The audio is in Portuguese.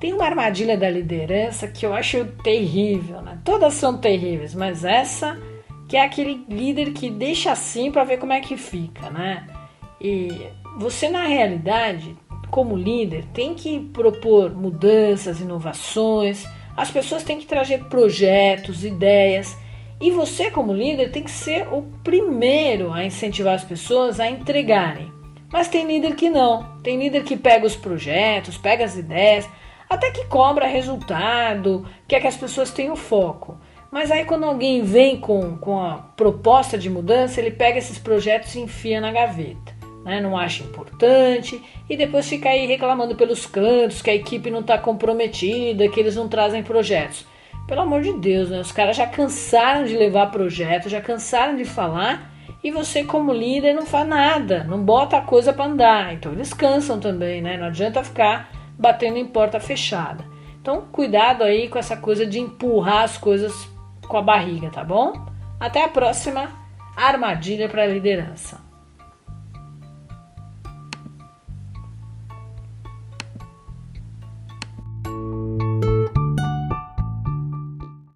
Tem uma armadilha da liderança que eu acho terrível, né? Todas são terríveis, mas essa que é aquele líder que deixa assim para ver como é que fica, né? E você na realidade, como líder, tem que propor mudanças, inovações. As pessoas têm que trazer projetos, ideias. E você, como líder, tem que ser o primeiro a incentivar as pessoas a entregarem. Mas tem líder que não. Tem líder que pega os projetos, pega as ideias, até que cobra resultado, quer que as pessoas tenham foco. Mas aí quando alguém vem com, com a proposta de mudança, ele pega esses projetos e enfia na gaveta. Né? Não acha importante e depois fica aí reclamando pelos cantos que a equipe não está comprometida, que eles não trazem projetos. Pelo amor de Deus, né? Os caras já cansaram de levar projetos, já cansaram de falar e você como líder não faz nada, não bota a coisa para andar. Então eles cansam também, né? Não adianta ficar batendo em porta fechada. Então, cuidado aí com essa coisa de empurrar as coisas com a barriga, tá bom? Até a próxima armadilha para a liderança.